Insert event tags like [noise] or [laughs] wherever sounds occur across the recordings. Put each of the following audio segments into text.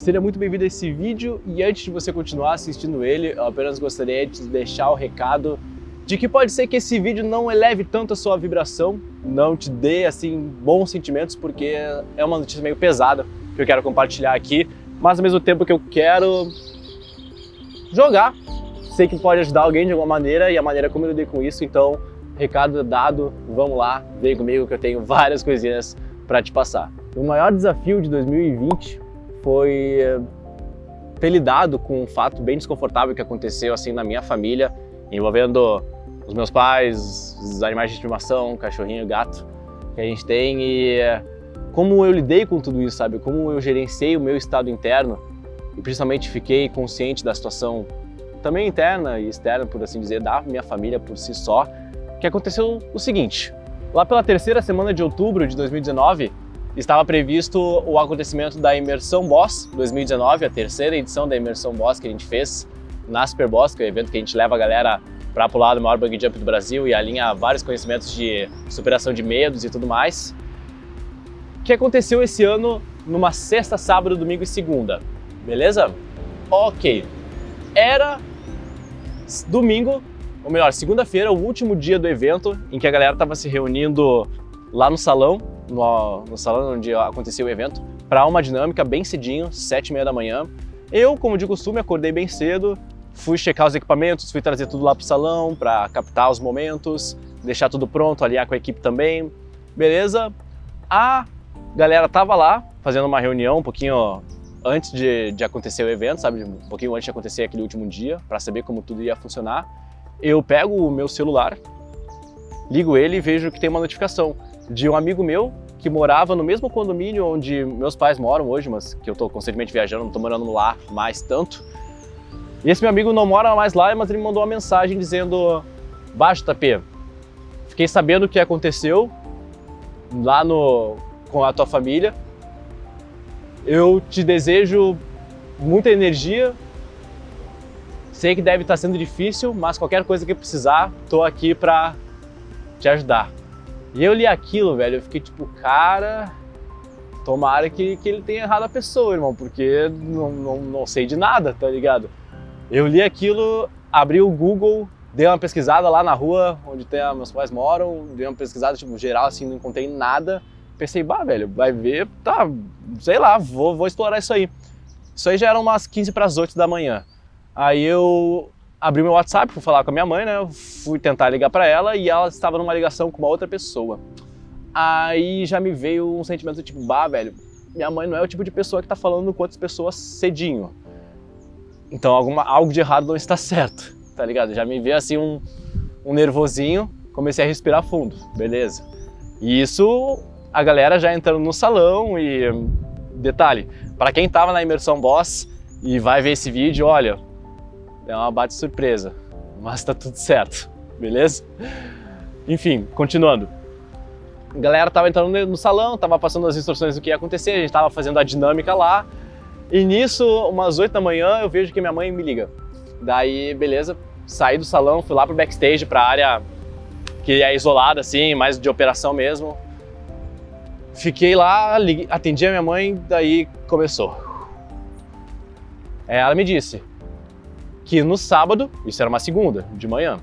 Seja muito bem-vindo a esse vídeo e antes de você continuar assistindo ele, eu apenas gostaria de deixar o recado de que pode ser que esse vídeo não eleve tanto a sua vibração, não te dê assim bons sentimentos, porque é uma notícia meio pesada que eu quero compartilhar aqui, mas ao mesmo tempo que eu quero jogar, sei que pode ajudar alguém de alguma maneira e a maneira como eu lidei com isso, então recado dado, vamos lá, vem comigo que eu tenho [laughs] várias coisinhas para te passar. O maior desafio de 2020 foi eh, ter lidado com um fato bem desconfortável que aconteceu assim na minha família, envolvendo os meus pais, os animais de estimação, cachorrinho, gato que a gente tem e eh, como eu lidei com tudo isso, sabe? Como eu gerenciei o meu estado interno e principalmente fiquei consciente da situação também interna e externa, por assim dizer, da minha família por si só, que aconteceu o seguinte. Lá pela terceira semana de outubro de 2019, estava previsto o acontecimento da Imersão Boss 2019, a terceira edição da Imersão Boss que a gente fez na Super Boss, que é o evento que a gente leva a galera para pular do maior bungee jump do Brasil e alinha vários conhecimentos de superação de medos e tudo mais. Que aconteceu esse ano numa sexta, sábado, domingo e segunda. Beleza? Ok. Era domingo, ou melhor, segunda-feira, o último dia do evento em que a galera estava se reunindo lá no salão no, no salão onde aconteceu o evento, para uma dinâmica bem cedinho, sete e meia da manhã. Eu, como de costume, acordei bem cedo, fui checar os equipamentos, fui trazer tudo lá pro salão para captar os momentos, deixar tudo pronto, alinhar com a equipe também. Beleza? A galera tava lá fazendo uma reunião um pouquinho antes de, de acontecer o evento, sabe? Um pouquinho antes de acontecer aquele último dia, para saber como tudo ia funcionar. Eu pego o meu celular, ligo ele e vejo que tem uma notificação de um amigo meu que morava no mesmo condomínio onde meus pais moram hoje, mas que eu estou constantemente viajando, não estou morando lá mais tanto. E esse meu amigo não mora mais lá, mas ele me mandou uma mensagem dizendo: Baixo Tapê, fiquei sabendo o que aconteceu lá no, com a tua família. Eu te desejo muita energia. Sei que deve estar sendo difícil, mas qualquer coisa que precisar, estou aqui para te ajudar. E eu li aquilo, velho, eu fiquei tipo, cara, tomara que, que ele tenha errado a pessoa, irmão, porque não, não, não sei de nada, tá ligado? Eu li aquilo, abri o Google, dei uma pesquisada lá na rua onde tem a, meus pais moram, dei uma pesquisada tipo geral assim, não encontrei nada. Pensei, bah, velho, vai ver, tá, sei lá, vou, vou explorar isso aí. Isso aí já eram umas 15 para as 8 da manhã. Aí eu abri meu WhatsApp, fui falar com a minha mãe, né? Fui tentar ligar para ela e ela estava numa ligação com uma outra pessoa. Aí já me veio um sentimento tipo, bah, velho, minha mãe não é o tipo de pessoa que tá falando com outras pessoas cedinho. Então alguma, algo de errado não está certo, [laughs] tá ligado? Já me veio assim um, um nervosinho, comecei a respirar fundo, beleza. E isso, a galera já entrando no salão e detalhe, para quem tava na imersão boss e vai ver esse vídeo, olha, é uma bate surpresa, mas tá tudo certo, beleza? Enfim, continuando. A galera tava entrando no salão, tava passando as instruções do que ia acontecer, a gente tava fazendo a dinâmica lá. E nisso, umas 8 da manhã, eu vejo que minha mãe me liga. Daí, beleza, saí do salão, fui lá pro backstage, pra área que é isolada, assim, mais de operação mesmo. Fiquei lá, atendi a minha mãe, daí começou. Ela me disse: que no sábado, isso era uma segunda, de manhã,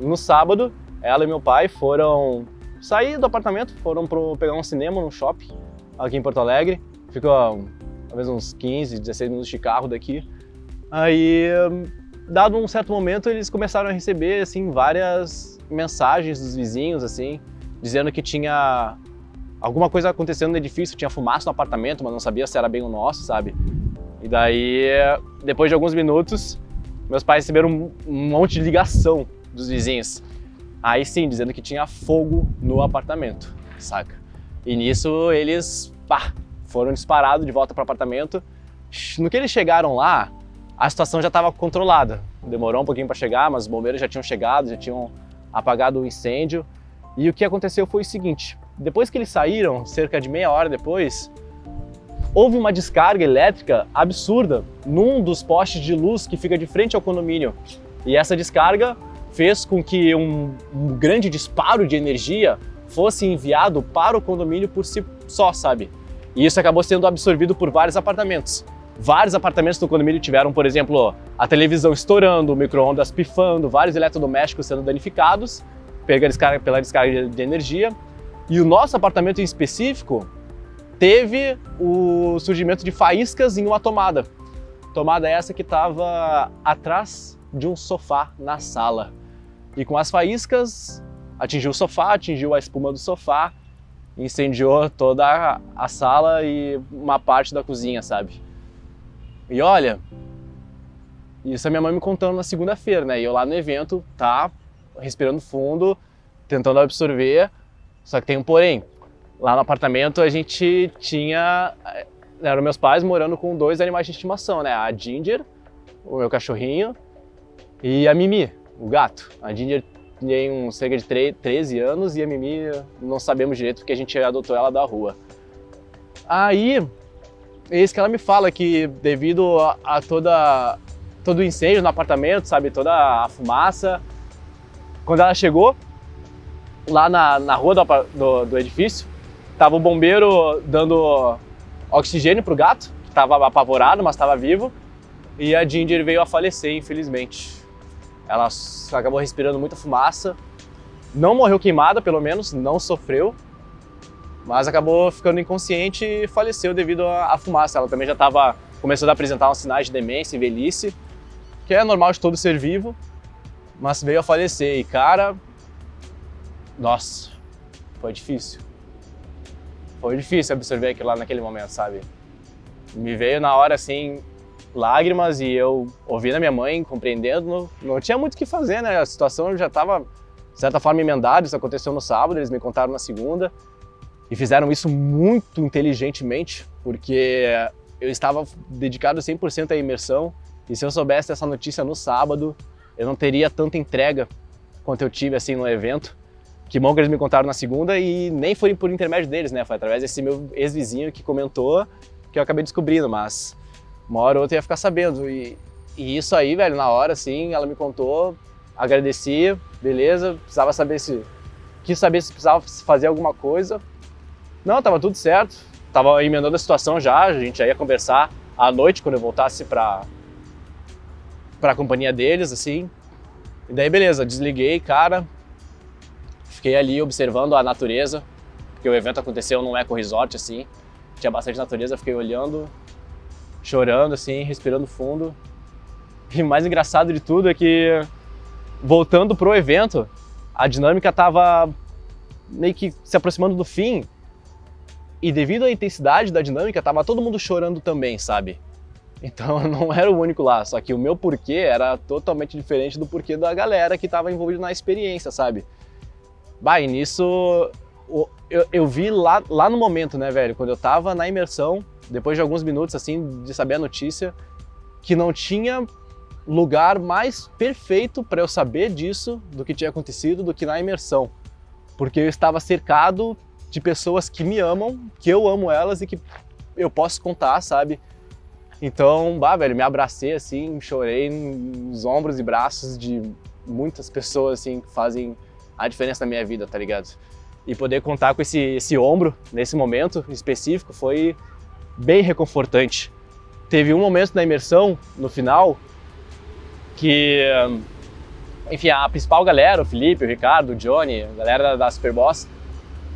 no sábado, ela e meu pai foram sair do apartamento, foram pro, pegar um cinema no shopping aqui em Porto Alegre. Ficou talvez uns 15, 16 minutos de carro daqui. Aí, dado um certo momento, eles começaram a receber assim várias mensagens dos vizinhos assim, dizendo que tinha alguma coisa acontecendo no edifício, tinha fumaça no apartamento, mas não sabia se era bem o nosso, sabe? E daí, depois de alguns minutos, meus pais receberam um, monte de ligação dos vizinhos. Aí sim, dizendo que tinha fogo no apartamento, saca? E nisso eles, pá, foram disparados de volta para o apartamento. No que eles chegaram lá, a situação já estava controlada. Demorou um pouquinho para chegar, mas os bombeiros já tinham chegado, já tinham apagado o incêndio. E o que aconteceu foi o seguinte: depois que eles saíram, cerca de meia hora depois, houve uma descarga elétrica absurda num dos postes de luz que fica de frente ao condomínio. E essa descarga fez com que um, um grande disparo de energia fosse enviado para o condomínio por si só, sabe? E isso acabou sendo absorvido por vários apartamentos. Vários apartamentos do condomínio tiveram, por exemplo, a televisão estourando, o micro-ondas pifando, vários eletrodomésticos sendo danificados pela descarga, pela descarga de energia. E o nosso apartamento em específico teve o surgimento de faíscas em uma tomada. Tomada essa que estava atrás de um sofá na sala. E com as faíscas, atingiu o sofá, atingiu a espuma do sofá, incendiou toda a sala e uma parte da cozinha, sabe? E olha, isso a minha mãe me contando na segunda-feira, né? E eu lá no evento, tá respirando fundo, tentando absorver. Só que tem um porém. Lá no apartamento a gente tinha. Eh, eram meus pais morando com dois animais de estimação, né? A Ginger, o meu cachorrinho, e a Mimi, o gato. A Ginger tem um, cerca de 13 anos e a Mimi não sabemos direito porque a gente adotou ela da rua. Aí Eis que ela me fala que devido a, a toda todo o incêndio no apartamento, sabe, toda a fumaça, quando ela chegou lá na, na rua do, do, do edifício, tava o bombeiro dando oxigênio pro gato, que estava apavorado, mas estava vivo, e a Ginger veio a falecer, infelizmente. Ela acabou respirando muita fumaça, não morreu queimada, pelo menos, não sofreu, mas acabou ficando inconsciente e faleceu devido à fumaça. Ela também já estava começando a apresentar uns sinais de demência e velhice, que é normal de todo ser vivo, mas veio a falecer. E cara, nossa, foi difícil. Foi difícil absorver aquilo lá naquele momento, sabe? Me veio na hora assim lágrimas e eu ouvindo a minha mãe, compreendendo, não, não tinha muito o que fazer, né? A situação já estava de certa forma emendada, isso aconteceu no sábado, eles me contaram na segunda. E fizeram isso muito inteligentemente, porque eu estava dedicado 100% à imersão, e se eu soubesse dessa notícia no sábado, eu não teria tanta entrega quanto eu tive assim no evento. Que bom que eles me contaram na segunda e nem foi por intermédio deles, né? Foi através desse meu ex-vizinho que comentou que eu acabei descobrindo, mas uma hora ou outra ia ficar sabendo. E, e isso aí, velho, na hora, assim, ela me contou, agradeci, beleza, precisava saber se. Quis saber se precisava fazer alguma coisa, não, tava tudo certo. Tava emendando a situação já, a gente já ia conversar à noite quando eu voltasse pra, pra companhia deles, assim. E daí, beleza, desliguei, cara. Fiquei ali observando a natureza, porque o evento aconteceu num eco resort, assim. Tinha bastante natureza, fiquei olhando, chorando, assim, respirando fundo. E mais engraçado de tudo é que, voltando pro evento, a dinâmica tava meio que se aproximando do fim. E devido à intensidade da dinâmica, tava todo mundo chorando também, sabe? Então eu [laughs] não era o único lá, só que o meu porquê era totalmente diferente do porquê da galera que estava envolvida na experiência, sabe? Bah, e nisso eu, eu vi lá, lá no momento, né, velho, quando eu tava na imersão, depois de alguns minutos, assim, de saber a notícia, que não tinha lugar mais perfeito para eu saber disso, do que tinha acontecido, do que na imersão. Porque eu estava cercado de pessoas que me amam, que eu amo elas e que eu posso contar, sabe? Então, bah, velho, me abracei assim, chorei nos ombros e braços de muitas pessoas assim que fazem a diferença na minha vida, tá ligado? E poder contar com esse, esse ombro nesse momento específico foi bem reconfortante. Teve um momento na imersão, no final, que, enfim, a principal galera, o Felipe, o Ricardo, o Johnny, a galera da Superboss,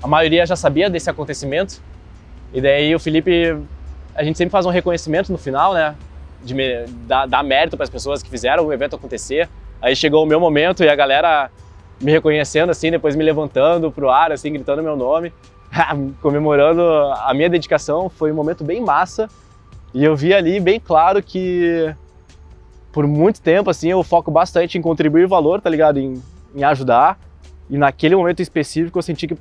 a maioria já sabia desse acontecimento. E daí o Felipe, a gente sempre faz um reconhecimento no final, né? De dar, dar mérito para as pessoas que fizeram o evento acontecer. Aí chegou o meu momento e a galera me reconhecendo assim, depois me levantando pro ar, assim, gritando meu nome, [laughs] comemorando a minha dedicação. Foi um momento bem massa. E eu vi ali bem claro que por muito tempo, assim, eu foco bastante em contribuir valor, tá ligado? Em, em ajudar. E naquele momento específico eu senti que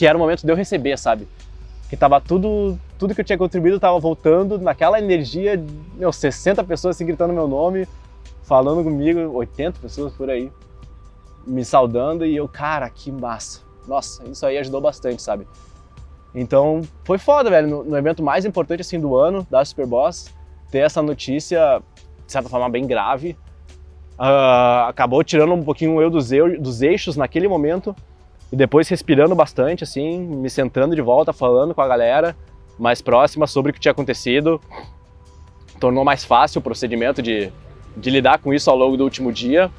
que era o momento de eu receber, sabe? Que tava tudo, tudo que eu tinha contribuído tava voltando naquela energia, meu, 60 pessoas assim gritando meu nome, falando comigo, 80 pessoas por aí, me saudando e eu, cara, que massa. Nossa, isso aí ajudou bastante, sabe? Então, foi foda, velho, no, no evento mais importante assim do ano da Superboss, ter essa notícia, de certa forma, bem grave, Uh, acabou tirando um pouquinho eu dos, eu dos, eixos naquele momento, e depois respirando bastante, assim, me sentando de volta, falando com a galera mais próxima sobre o que tinha acontecido. Tornou mais fácil o procedimento de, de lidar com isso ao longo do último dia.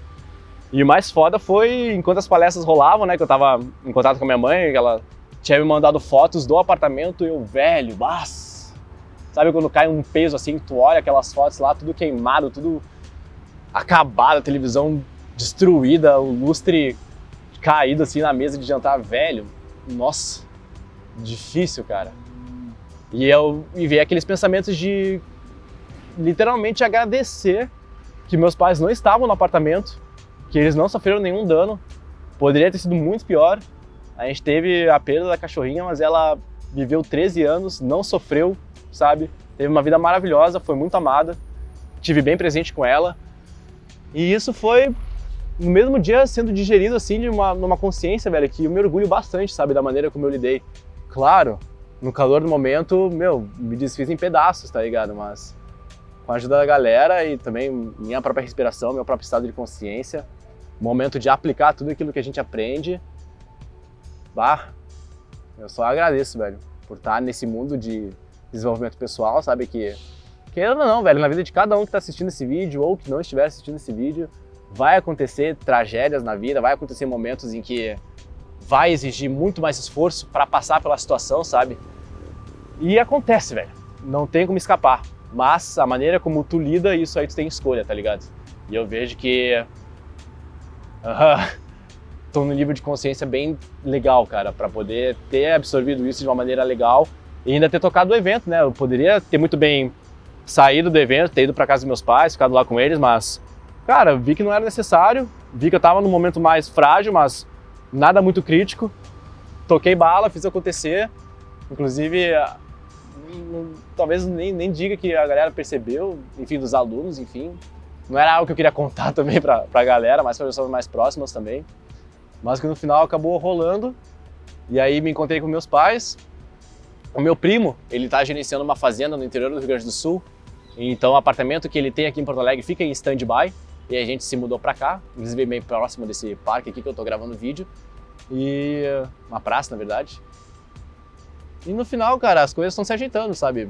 E o mais foda foi enquanto as palestras rolavam, né? Que eu tava em contato com a minha mãe, ela tinha me mandado fotos do apartamento e eu, velho, mas Sabe quando cai um peso assim, tu olha aquelas fotos lá, tudo queimado, tudo acabado, a televisão destruída, o lustre caído assim na mesa de jantar, velho. Nossa, difícil, cara. E eu e ver aqueles pensamentos de literalmente agradecer que meus pais não estavam no apartamento, que eles não sofreram nenhum dano. Poderia ter sido muito pior. A gente teve a perda da cachorrinha, mas ela viveu 13 anos, não sofreu, sabe? Teve uma vida maravilhosa, foi muito amada. Tive bem presente com ela. E isso foi no mesmo dia sendo digerido assim de uma numa consciência, velho, que eu me orgulho bastante, sabe, da maneira como eu lidei. Claro, no calor do momento, meu, me desfiz em pedaços, tá ligado? Mas com a ajuda da galera e também minha própria respiração, meu próprio estado de consciência, momento de aplicar tudo aquilo que a gente aprende. Bah, eu só agradeço, velho, por estar nesse mundo de desenvolvimento pessoal, sabe que querendo ou não, velho, na vida de cada um que está assistindo esse vídeo ou que não estiver assistindo esse vídeo, vai acontecer tragédias na vida, vai acontecer momentos em que vai exigir muito mais esforço para passar pela situação, sabe? E acontece, velho. Não tem como escapar. Mas a maneira como tu lida, isso aí tu tem escolha, tá ligado? E eu vejo que. Uh, tô num nível de consciência bem legal, cara, para poder ter absorvido isso de uma maneira legal e ainda ter tocado o evento, né? Eu poderia ter muito bem saído do evento, ter ido para casa dos meus pais, ficado lá com eles, mas cara, vi que não era necessário, vi que eu tava num momento mais frágil, mas nada muito crítico. Toquei bala, fiz acontecer. Inclusive, talvez nem, nem diga que a galera percebeu, enfim, dos alunos, enfim. Não era algo que eu queria contar [laughs] também pra, pra galera, mas para pessoas mais próximas também. Mas que no final acabou rolando. E aí me encontrei com meus pais. O meu primo, ele tá gerenciando uma fazenda no interior do Rio Grande do Sul. Então o apartamento que ele tem aqui em Porto Alegre fica em stand-by. E a gente se mudou para cá, inclusive bem próximo desse parque aqui que eu tô gravando vídeo. E uma praça, na verdade. E no final, cara, as coisas estão se ajeitando, sabe?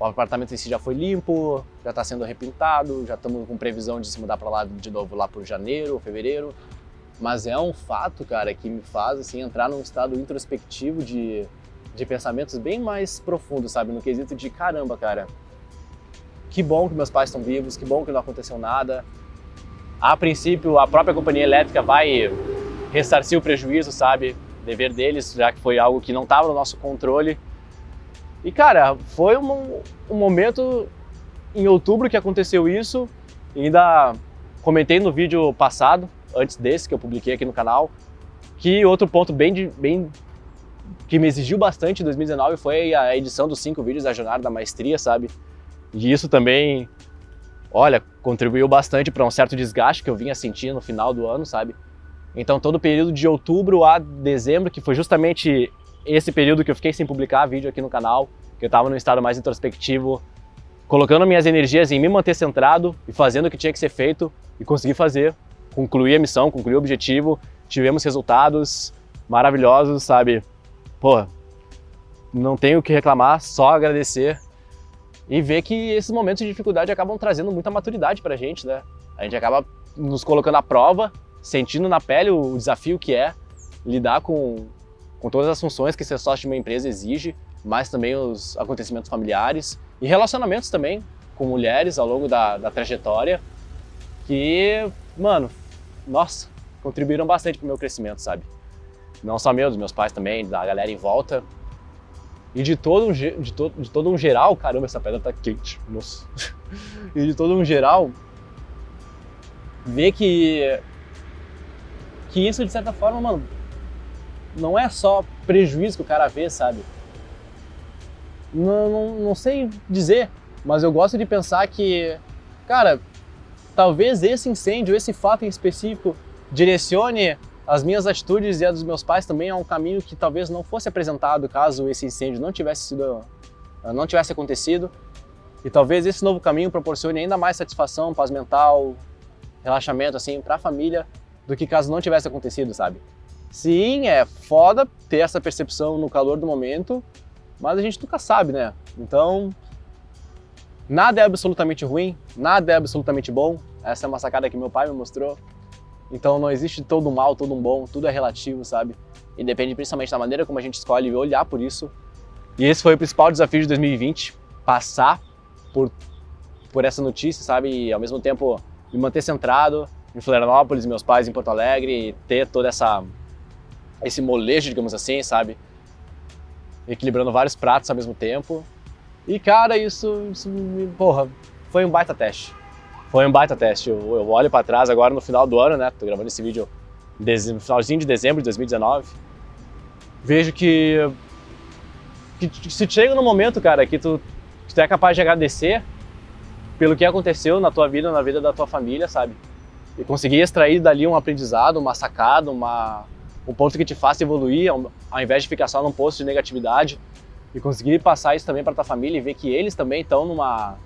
O apartamento em si já foi limpo, já está sendo repintado, já estamos com previsão de se mudar para lá de novo lá por janeiro fevereiro. Mas é um fato, cara, que me faz assim entrar num estado introspectivo de, de pensamentos bem mais profundos, sabe? No quesito de caramba, cara. Que bom que meus pais estão vivos, que bom que não aconteceu nada. A princípio, a própria companhia elétrica vai ressarcir o prejuízo, sabe? Dever deles, já que foi algo que não estava no nosso controle. E cara, foi um, um momento em outubro que aconteceu isso. Ainda comentei no vídeo passado, antes desse que eu publiquei aqui no canal, que outro ponto bem, bem que me exigiu bastante em 2019 foi a edição dos cinco vídeos da Jornada da Maestria, sabe? E isso também olha, contribuiu bastante para um certo desgaste que eu vinha sentindo no final do ano, sabe? Então, todo o período de outubro a dezembro, que foi justamente esse período que eu fiquei sem publicar vídeo aqui no canal, que eu estava num estado mais introspectivo, colocando minhas energias em me manter centrado e fazendo o que tinha que ser feito e conseguir fazer, concluir a missão, concluir o objetivo. Tivemos resultados maravilhosos, sabe? Pô, não tenho o que reclamar, só agradecer e ver que esses momentos de dificuldade acabam trazendo muita maturidade pra gente, né? A gente acaba nos colocando à prova, sentindo na pele o desafio que é lidar com, com todas as funções que ser sócio de uma empresa exige, mas também os acontecimentos familiares e relacionamentos também com mulheres ao longo da, da trajetória, que, mano, nossa, contribuíram bastante pro meu crescimento, sabe? Não só meu, dos meus pais também, da galera em volta. E de todo um, de to, de todo um geral, caramba, essa pedra tá quente, nossa. [laughs] e de todo um geral, ver que que isso de certa forma, mano, não é só prejuízo que o cara vê, sabe? Não, não, não sei dizer, mas eu gosto de pensar que, cara, talvez esse incêndio, esse fato em específico, direcione as minhas atitudes e a dos meus pais também a um caminho que talvez não fosse apresentado caso esse incêndio não tivesse sido eh, não tivesse acontecido. E talvez esse novo caminho proporcione ainda mais satisfação, paz mental, relaxamento assim para a família do que caso não tivesse acontecido, sabe? Sim, é foda ter essa percepção no calor do momento, mas a gente nunca sabe, né? Então, nada é absolutamente ruim, nada é absolutamente bom. Essa é uma sacada que meu pai me mostrou. Então, não existe todo mal, todo um bom, tudo é relativo, sabe? E depende principalmente da maneira como a gente escolhe olhar por isso. E esse foi o principal desafio de 2020, passar por, por essa notícia, sabe? E ao mesmo tempo me manter centrado em Florianópolis, meus pais em Porto Alegre, e ter toda essa esse molejo, digamos assim, sabe? Equilibrando vários pratos ao mesmo tempo. E cara, isso, isso porra, foi um baita teste. Foi um baita teste. Eu, eu olho para trás agora no final do ano, né? Tô gravando esse vídeo no finalzinho de dezembro de 2019. Vejo que, que se chega no momento, cara, que tu, que tu é capaz de agradecer pelo que aconteceu na tua vida, na vida da tua família, sabe? E conseguir extrair dali um aprendizado, uma sacada, uma, um ponto que te faça evoluir, ao, invés de ficar só num posto de negatividade. E conseguir passar isso também para tua família e ver que eles também estão numa,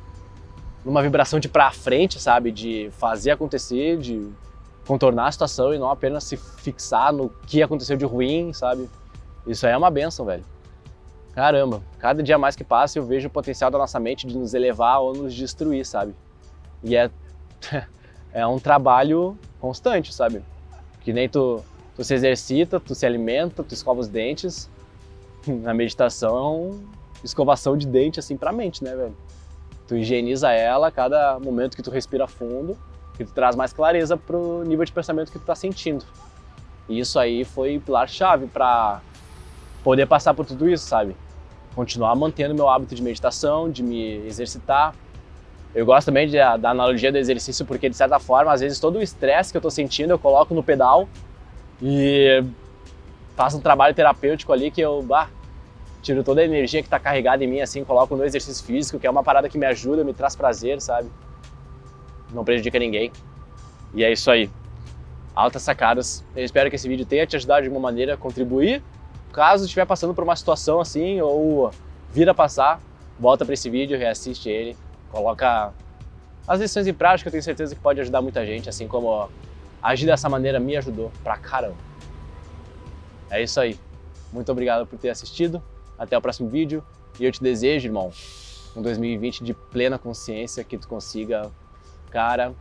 numa vibração de pra frente, sabe? De fazer acontecer, de contornar a situação e não apenas se fixar no que aconteceu de ruim, sabe? Isso aí é uma benção, velho. Caramba, cada dia mais que passa eu vejo o potencial da nossa mente de nos elevar ou nos destruir, sabe? E é, [laughs] é um trabalho constante, sabe? Que nem tu, tu se exercita, tu se alimenta, tu escova os dentes. [laughs] Na meditação escovação de dente assim pra mente, né, velho? Tu higieniza ela a cada momento que tu respira fundo, que tu traz mais clareza pro nível de pensamento que tu tá sentindo. E isso aí foi pilar-chave para poder passar por tudo isso, sabe? Continuar mantendo meu hábito de meditação, de me exercitar. Eu gosto também de, da analogia do exercício porque, de certa forma, às vezes todo o estresse que eu tô sentindo eu coloco no pedal e faço um trabalho terapêutico ali que eu bah, tiro toda a energia que tá carregada em mim, assim, coloco no exercício físico, que é uma parada que me ajuda, me traz prazer, sabe? Não prejudica ninguém. E é isso aí. Altas sacadas. Eu espero que esse vídeo tenha te ajudado de alguma maneira, contribuir Caso estiver passando por uma situação assim ou vir a passar, volta para esse vídeo, reassiste ele, coloca as lições em prática, eu tenho certeza que pode ajudar muita gente, assim como agir dessa maneira me ajudou pra caramba. É isso aí. Muito obrigado por ter assistido. Até o próximo vídeo. E eu te desejo, irmão, um 2020 de plena consciência, que tu consiga, cara,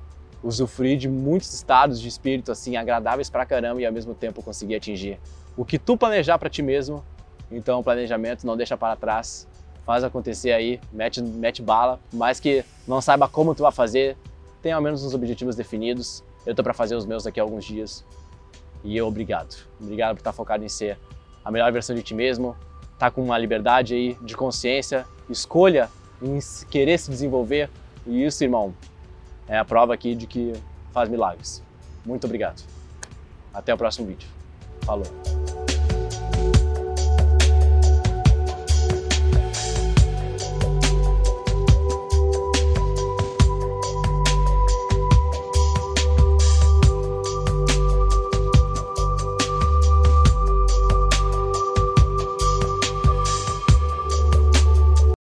usufruir de muitos estados de espírito assim agradáveis pra caramba e ao mesmo tempo conseguir atingir o que tu planejar para ti mesmo. Então, planejamento não deixa para trás, faz acontecer aí, mete, mete bala, mais que não saiba como tu vai fazer, tem ao menos uns objetivos definidos. Eu tô para fazer os meus daqui a alguns dias. E eu obrigado. Obrigado por estar focado em ser a melhor versão de ti mesmo, tá com uma liberdade aí de consciência, escolha em querer se desenvolver. E isso, irmão, é a prova aqui de que faz milagres. Muito obrigado. Até o próximo vídeo. Falou.